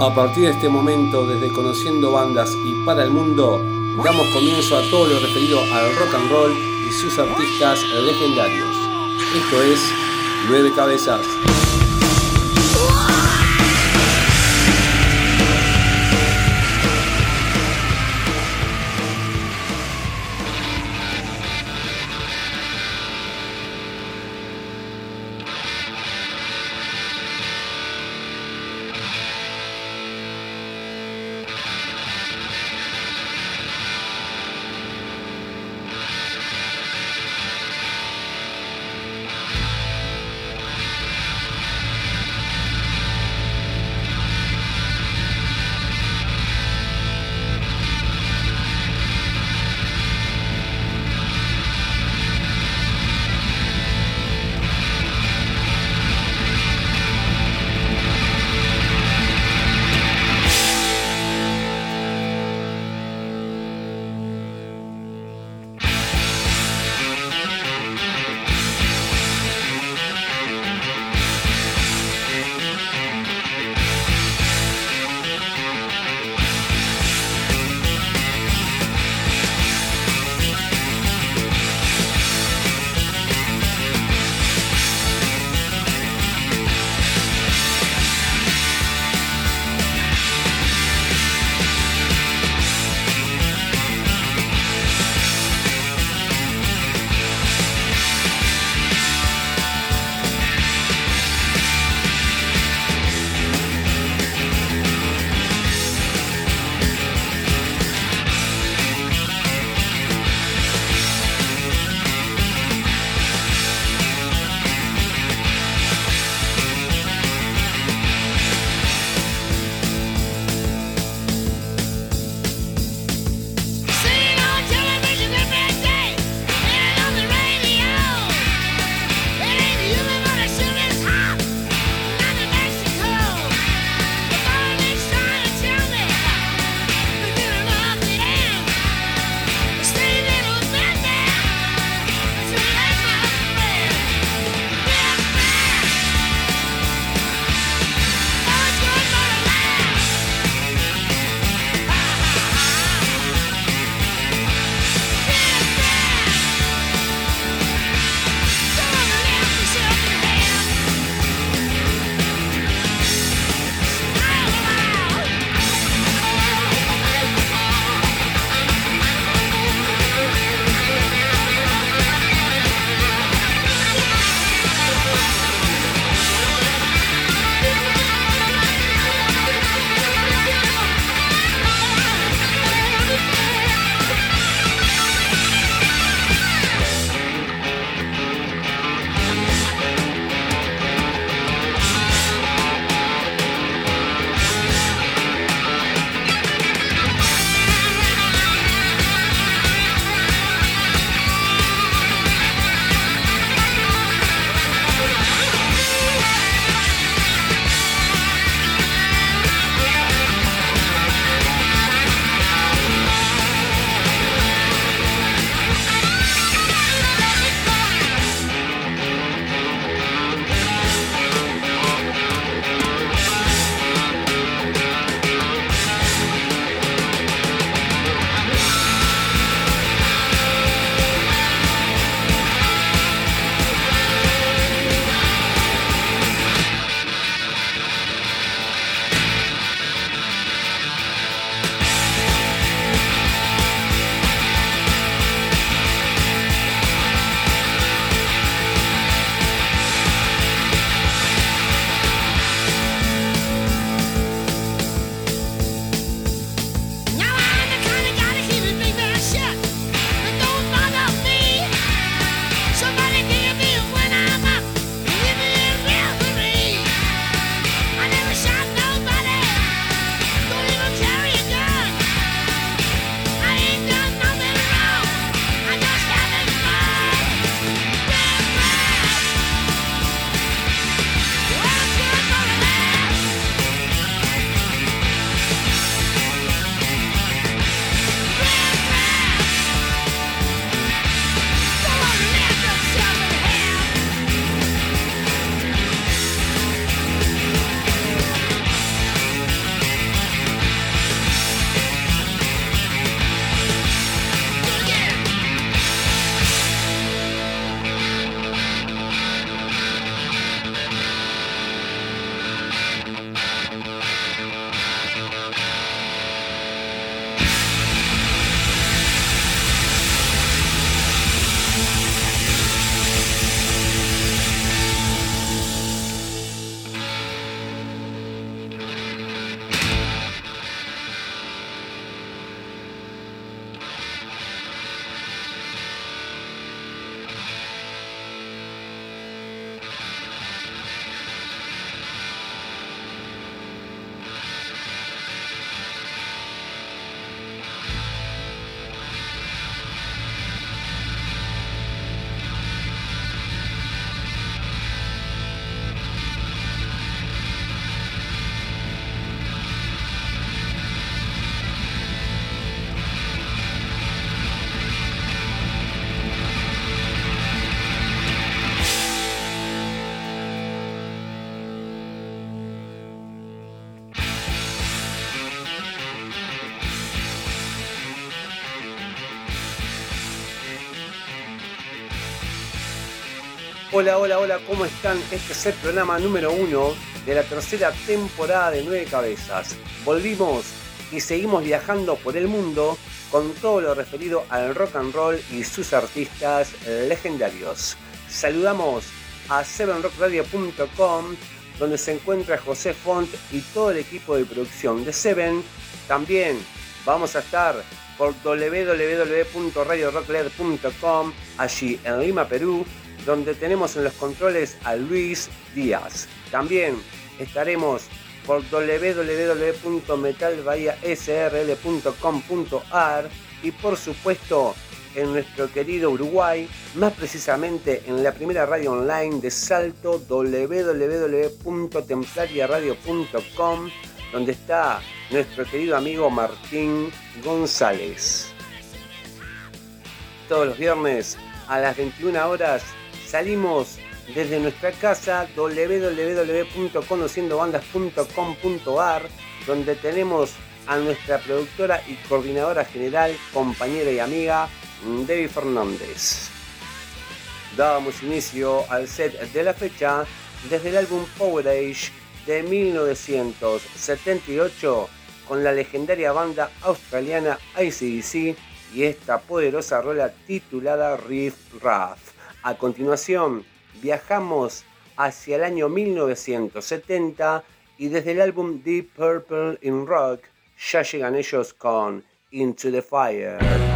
A partir de este momento, desde Conociendo Bandas y para el Mundo, damos comienzo a todo lo referido al rock and roll y sus artistas legendarios. Esto es Nueve Cabezas. Hola, hola, hola, ¿cómo están? Este es el programa número uno de la tercera temporada de Nueve Cabezas. Volvimos y seguimos viajando por el mundo con todo lo referido al rock and roll y sus artistas legendarios. Saludamos a sevenrockradio.com donde se encuentra José Font y todo el equipo de producción de Seven. También vamos a estar por www.radiorockled.com allí en Lima, Perú, donde tenemos en los controles a Luis Díaz. También estaremos por www.metalbahiasrl.com.ar y por supuesto en nuestro querido Uruguay, más precisamente en la primera radio online de Salto www.templariaradio.com donde está nuestro querido amigo Martín González. Todos los viernes a las 21 horas Salimos desde nuestra casa www.conociendobandas.com.ar donde tenemos a nuestra productora y coordinadora general, compañera y amiga Debbie Fernández. Dábamos inicio al set de la fecha desde el álbum Power Age de 1978 con la legendaria banda australiana ICDC y esta poderosa rola titulada Riff Raff. A continuación, viajamos hacia el año 1970 y desde el álbum Deep Purple in Rock ya llegan ellos con Into the Fire.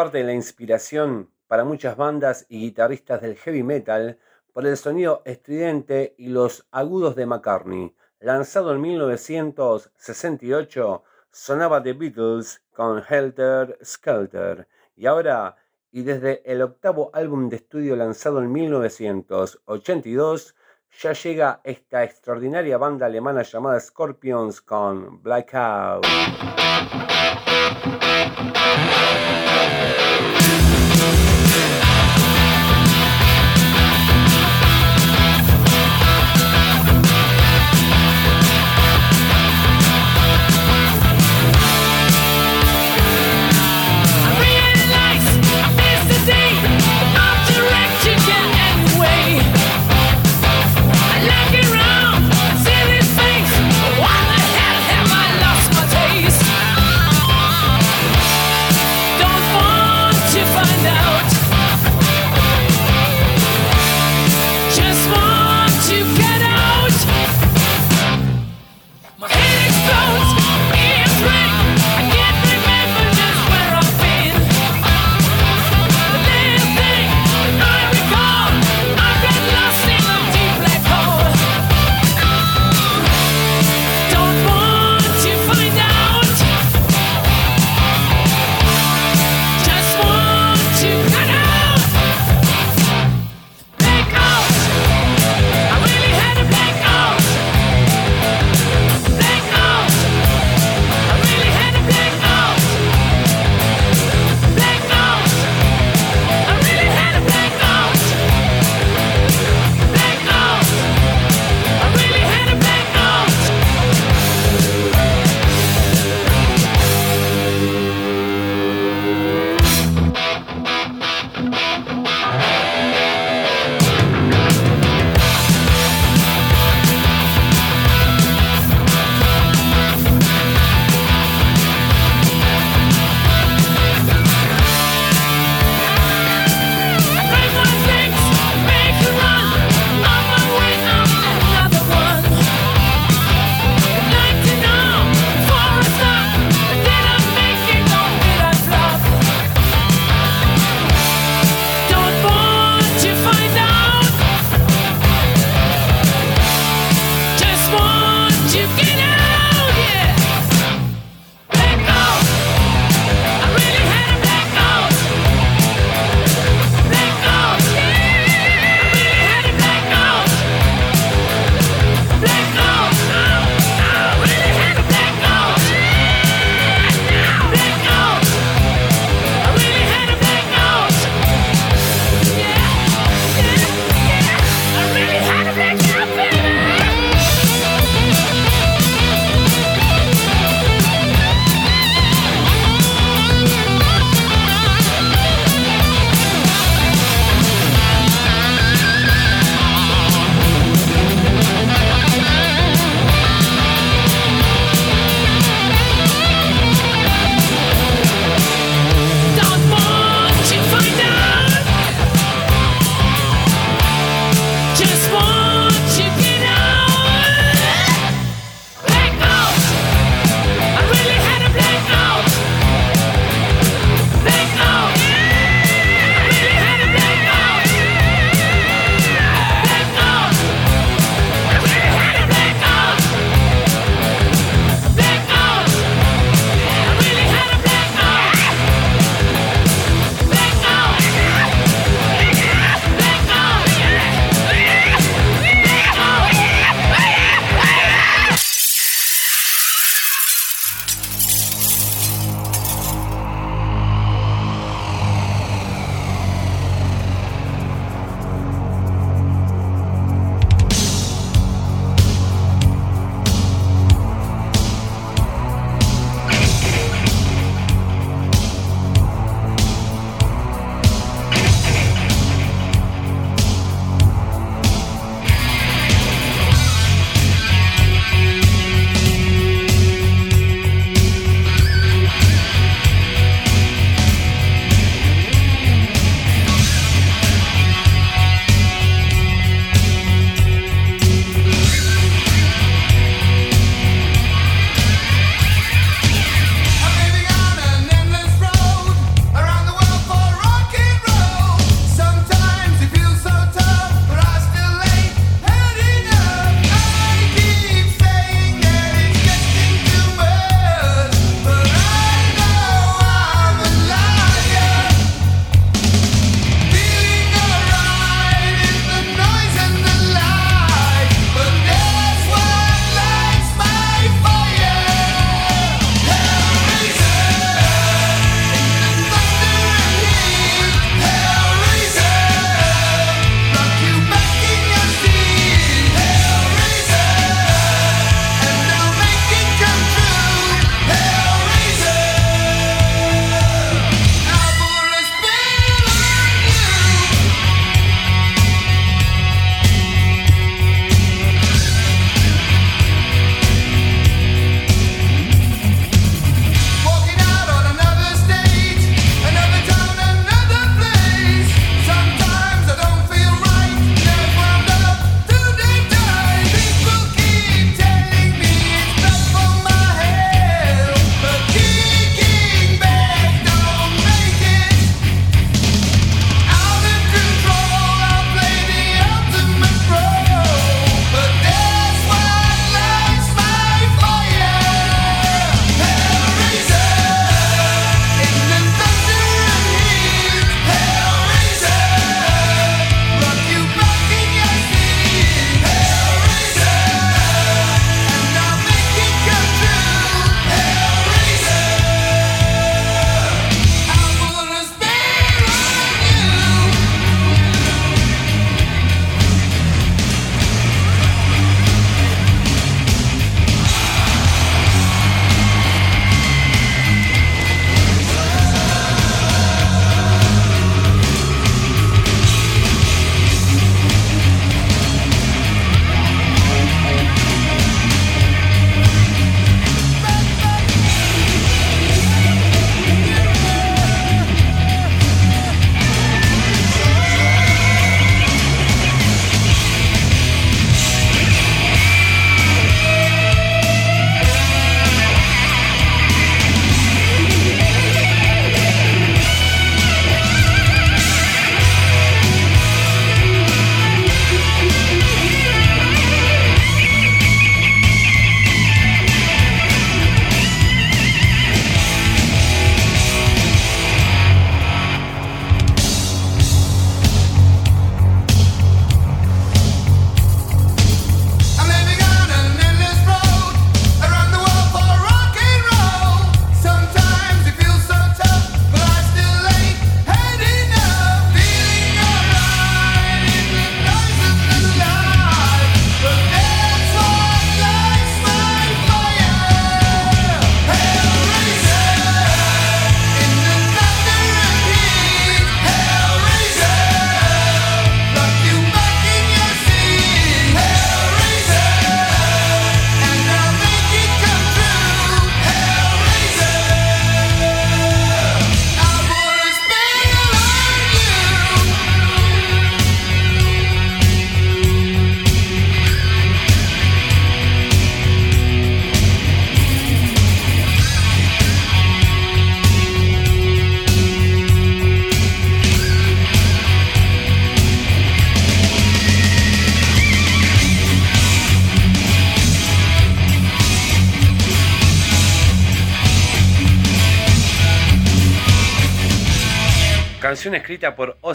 Parte de la inspiración para muchas bandas y guitarristas del heavy metal por el sonido estridente y los agudos de McCartney. Lanzado en 1968, sonaba The Beatles con Helter Skelter. Y ahora, y desde el octavo álbum de estudio lanzado en 1982, ya llega esta extraordinaria banda alemana llamada Scorpions con Blackout.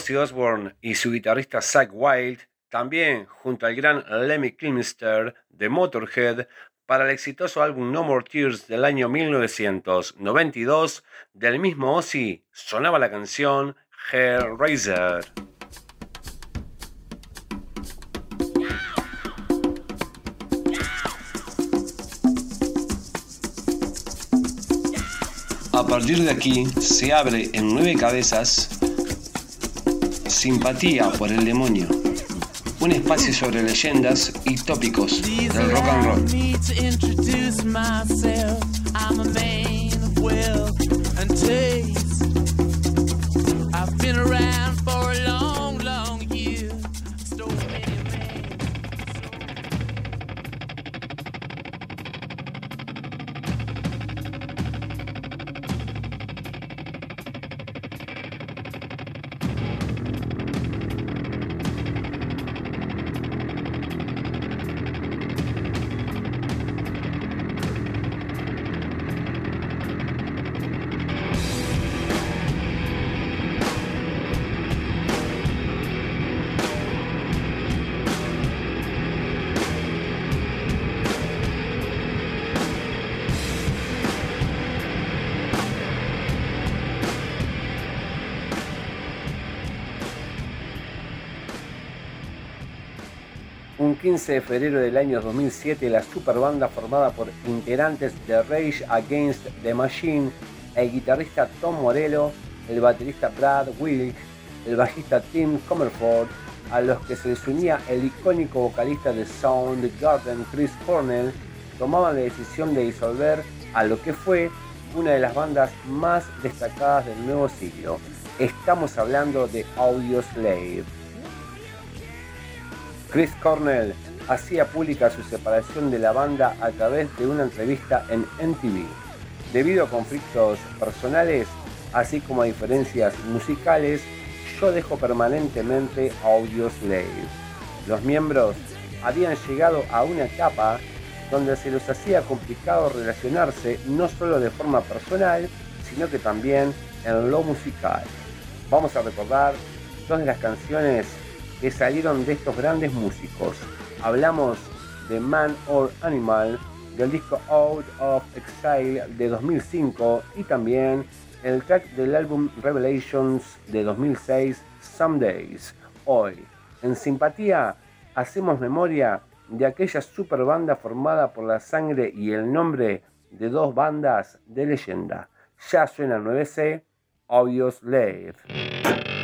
Ozzy Osbourne y su guitarrista Zach Wild, también junto al gran Lemmy Kilmister de Motorhead, para el exitoso álbum No More Tears del año 1992, del mismo Ozzy sonaba la canción Hellraiser. A partir de aquí se abre en nueve cabezas Simpatía por el demonio, un espacio sobre leyendas y tópicos del rock and roll. 15 de febrero del año 2007, la superbanda formada por integrantes de Rage Against the Machine, el guitarrista Tom Morello, el baterista Brad Wilk, el bajista Tim Comerford, a los que se les unía el icónico vocalista de Soundgarden Chris Cornell, tomaban la decisión de disolver a lo que fue una de las bandas más destacadas del nuevo siglo. Estamos hablando de Audioslave. Chris Cornell hacía pública su separación de la banda a través de una entrevista en MTV. Debido a conflictos personales, así como a diferencias musicales, yo dejo permanentemente Audioslave. Los miembros habían llegado a una etapa donde se les hacía complicado relacionarse no solo de forma personal, sino que también en lo musical. Vamos a recordar dos de las canciones que salieron de estos grandes músicos. Hablamos de Man or Animal del disco Out of Exile de 2005 y también el track del álbum Revelations de 2006, Some Days. Hoy, en simpatía, hacemos memoria de aquella super banda formada por la sangre y el nombre de dos bandas de leyenda. Ya suena 9C, Obvious Slave.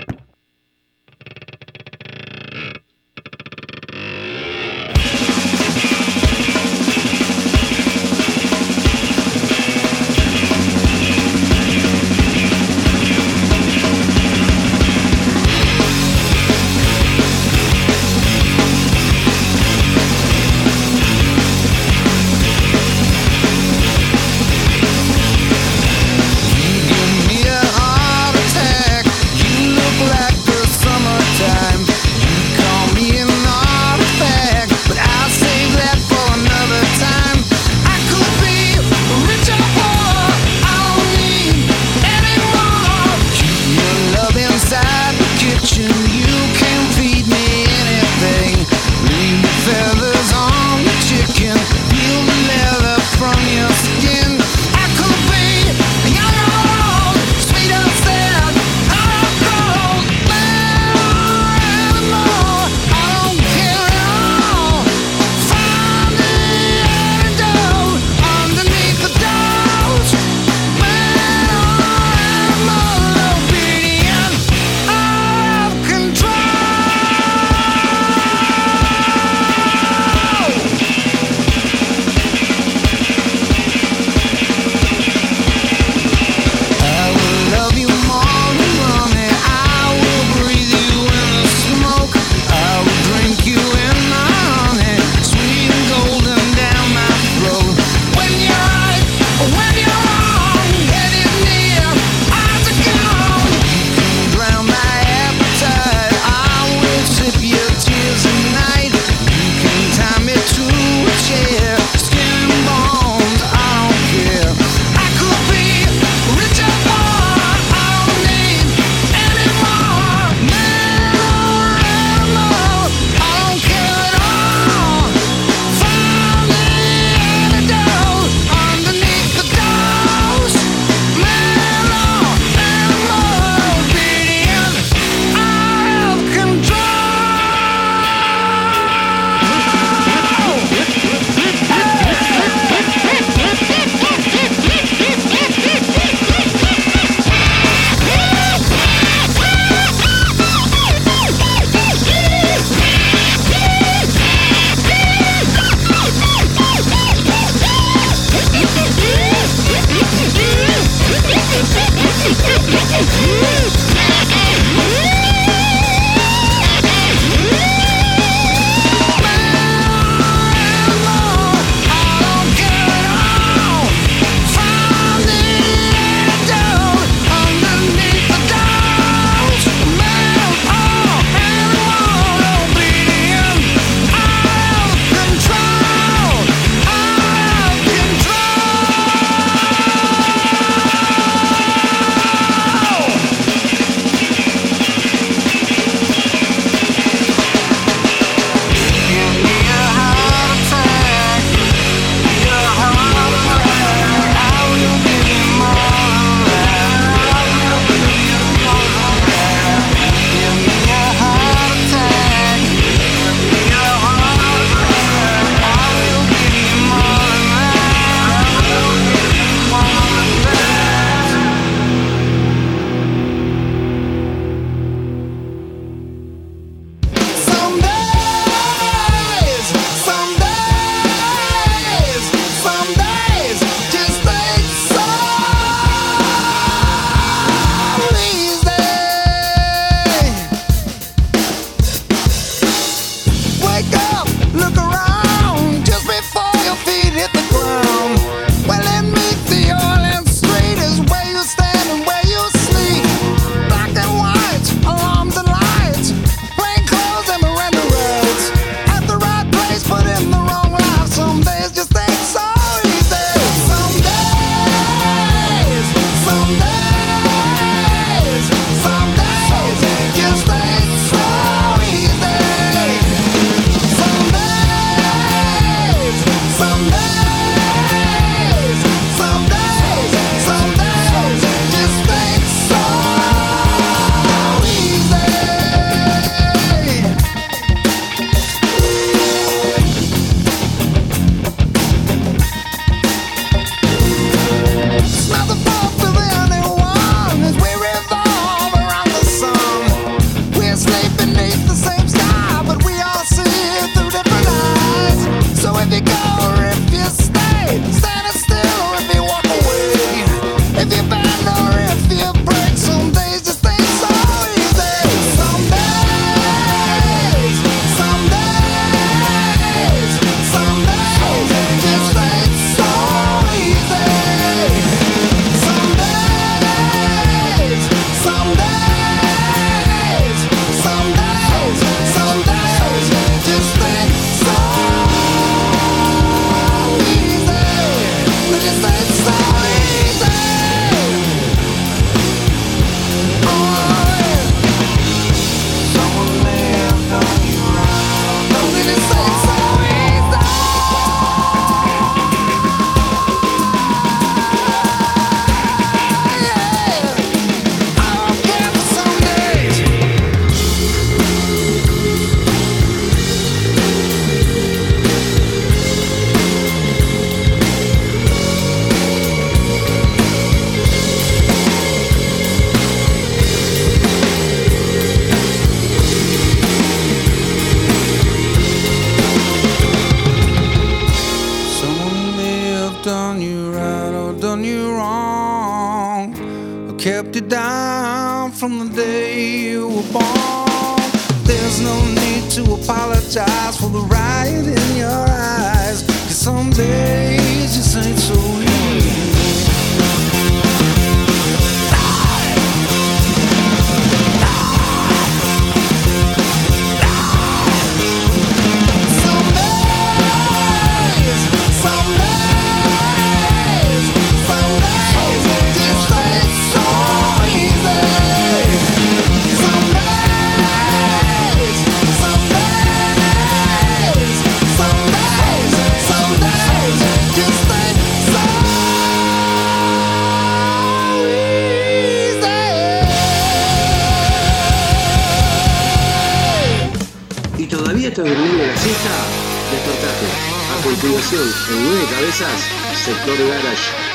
estás durmiendo la siesta? Despertate. A continuación, en nueve cabezas, sector garage.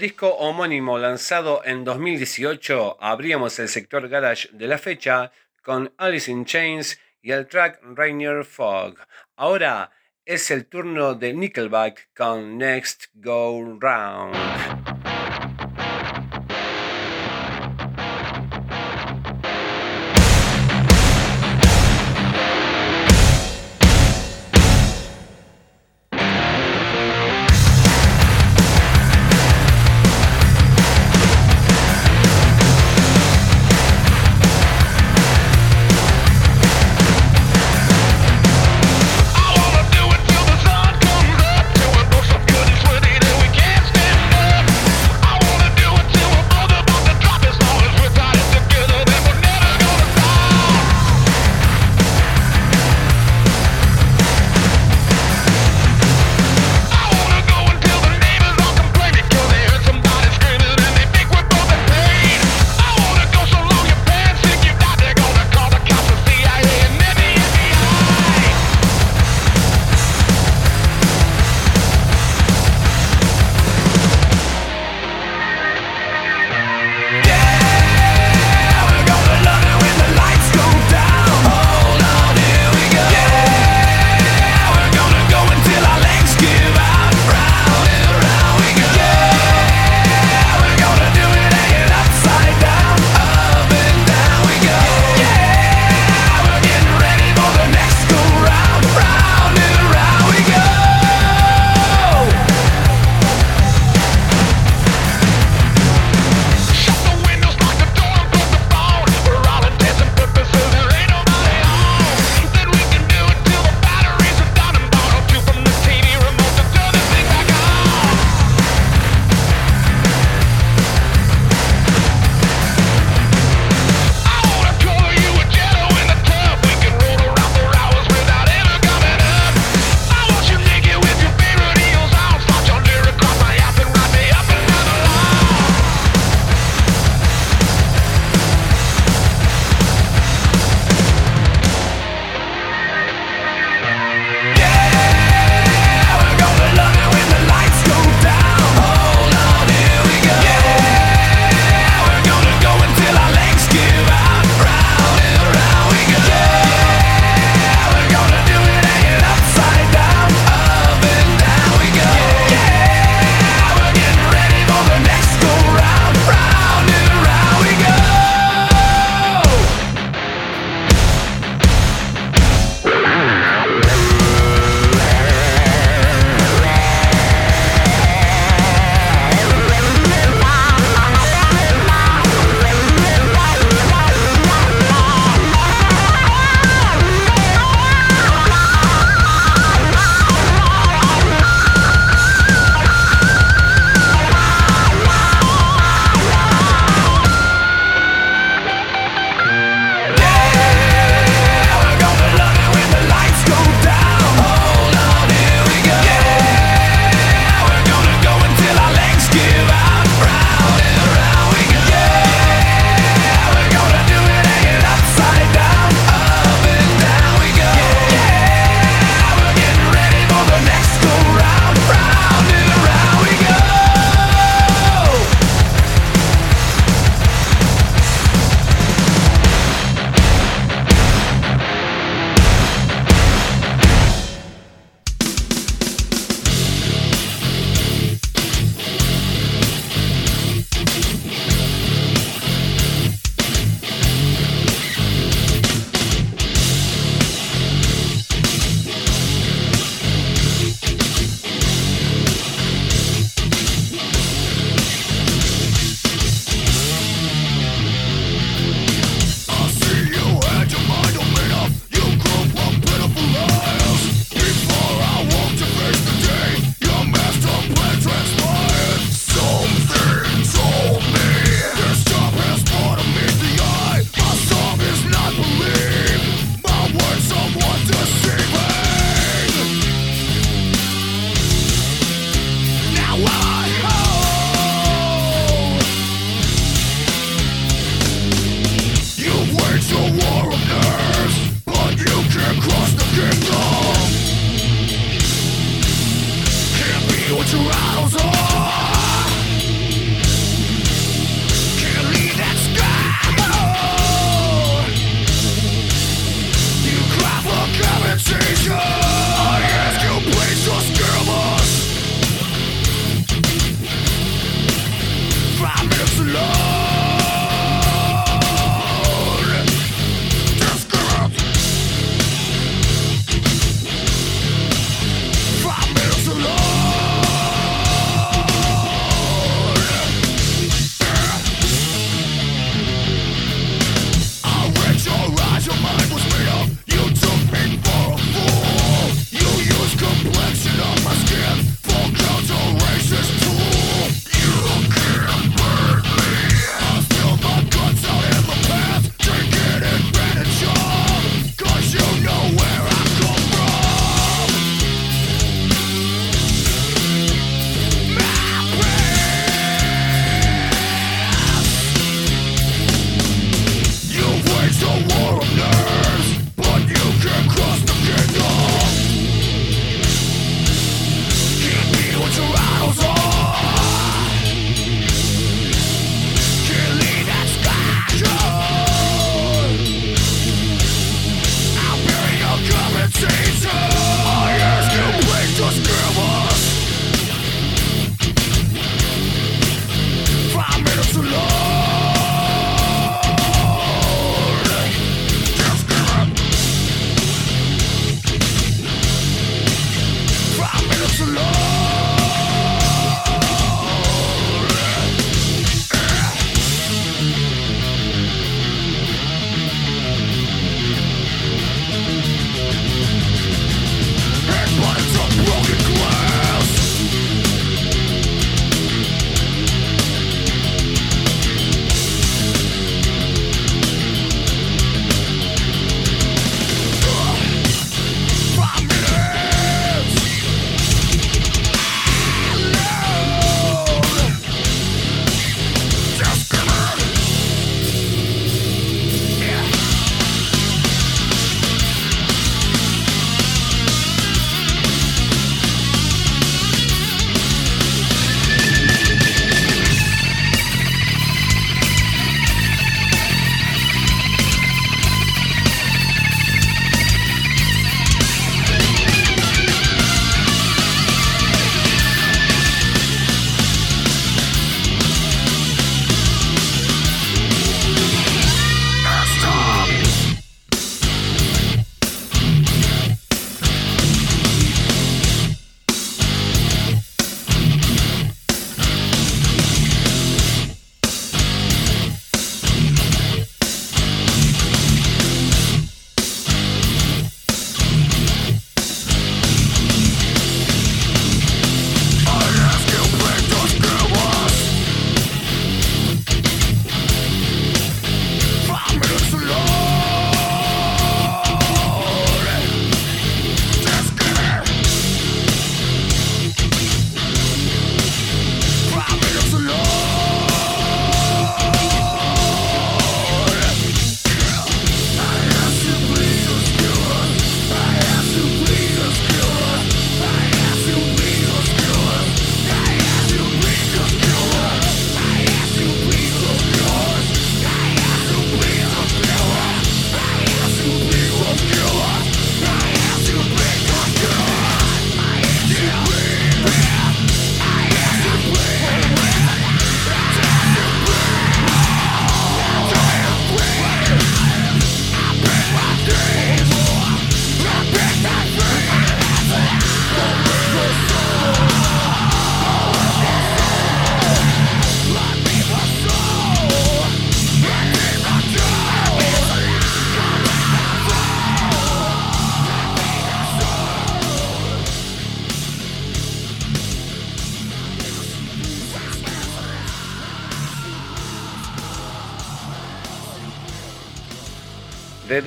El disco homónimo lanzado en 2018, abríamos el sector garage de la fecha con Alice in Chains y el track Rainier Fog. Ahora es el turno de Nickelback con Next Go Round.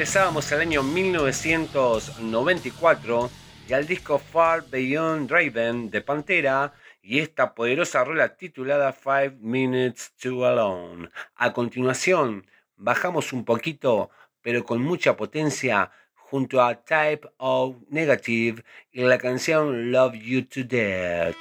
Regresábamos al año 1994 y al disco Far Beyond Draven de Pantera y esta poderosa rola titulada Five Minutes to Alone. A continuación, bajamos un poquito, pero con mucha potencia, junto a Type of Negative y la canción Love You to Death.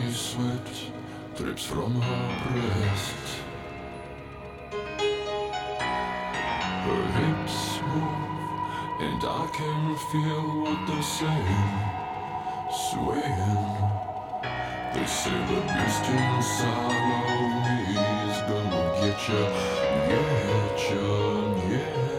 misty sweat drips from her breast. Her hips move, and I can feel what they're saying. Swaying, they say the beast inside of me is gonna get ya, get ya, yeah.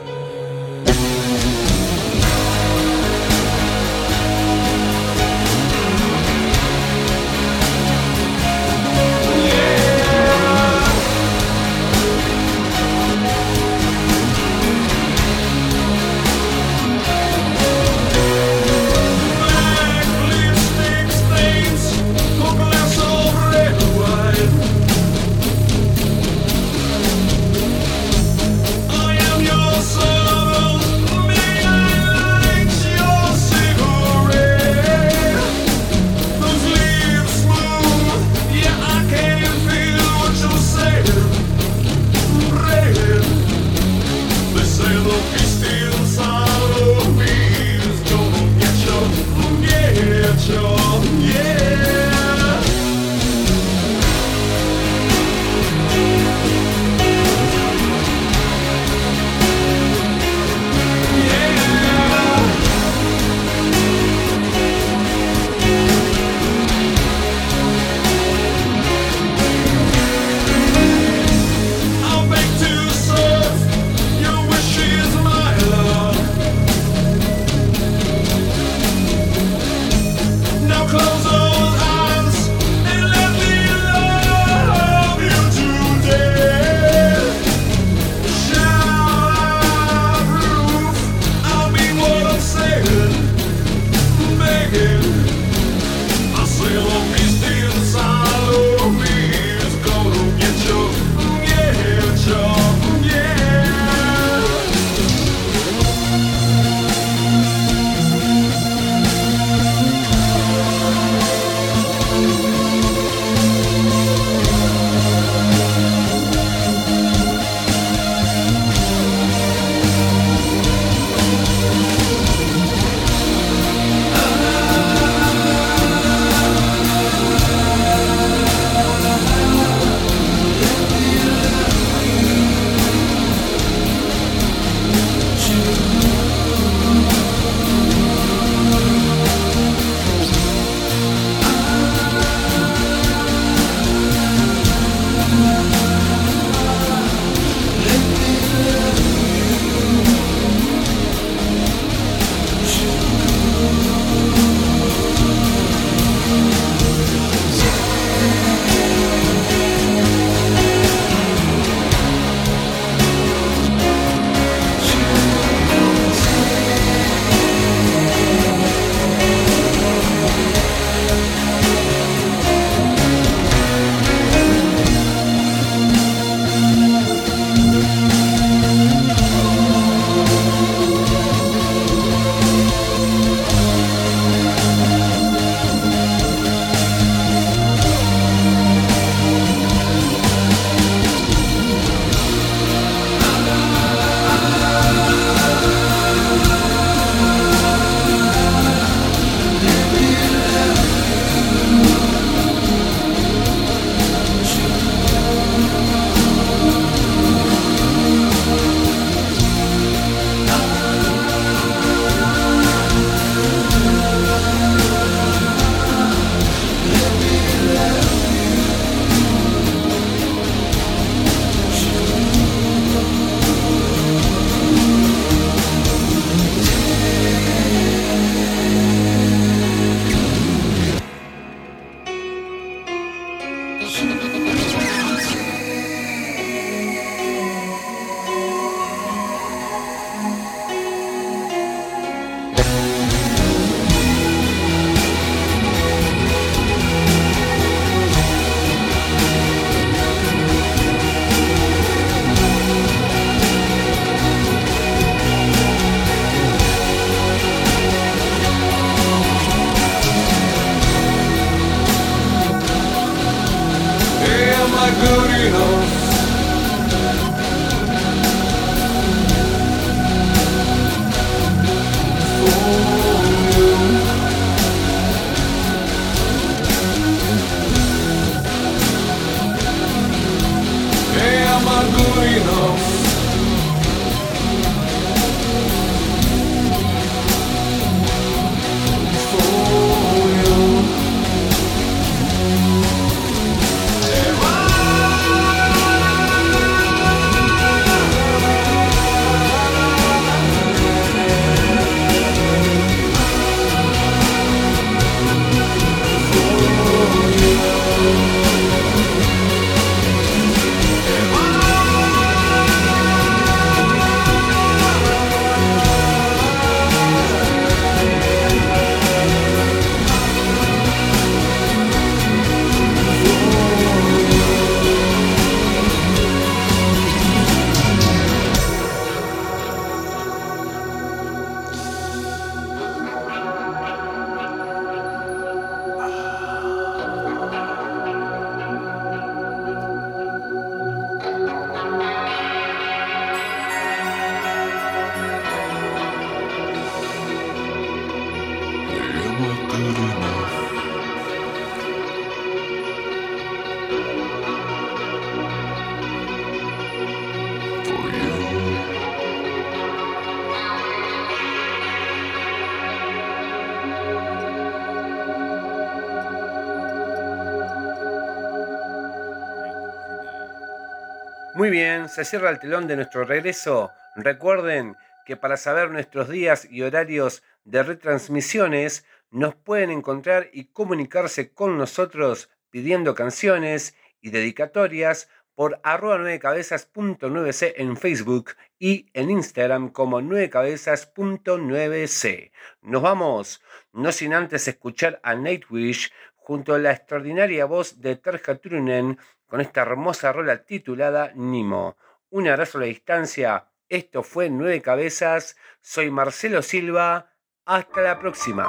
Muy bien, se cierra el telón de nuestro regreso. Recuerden que para saber nuestros días y horarios de retransmisiones nos pueden encontrar y comunicarse con nosotros pidiendo canciones y dedicatorias por arroba 9cabezas.9c en Facebook y en Instagram como 9cabezas.9c. Nos vamos, no sin antes escuchar a Nightwish junto a la extraordinaria voz de Terja Trunen con esta hermosa rola titulada Nimo. Un abrazo a la distancia. Esto fue Nueve Cabezas. Soy Marcelo Silva. Hasta la próxima.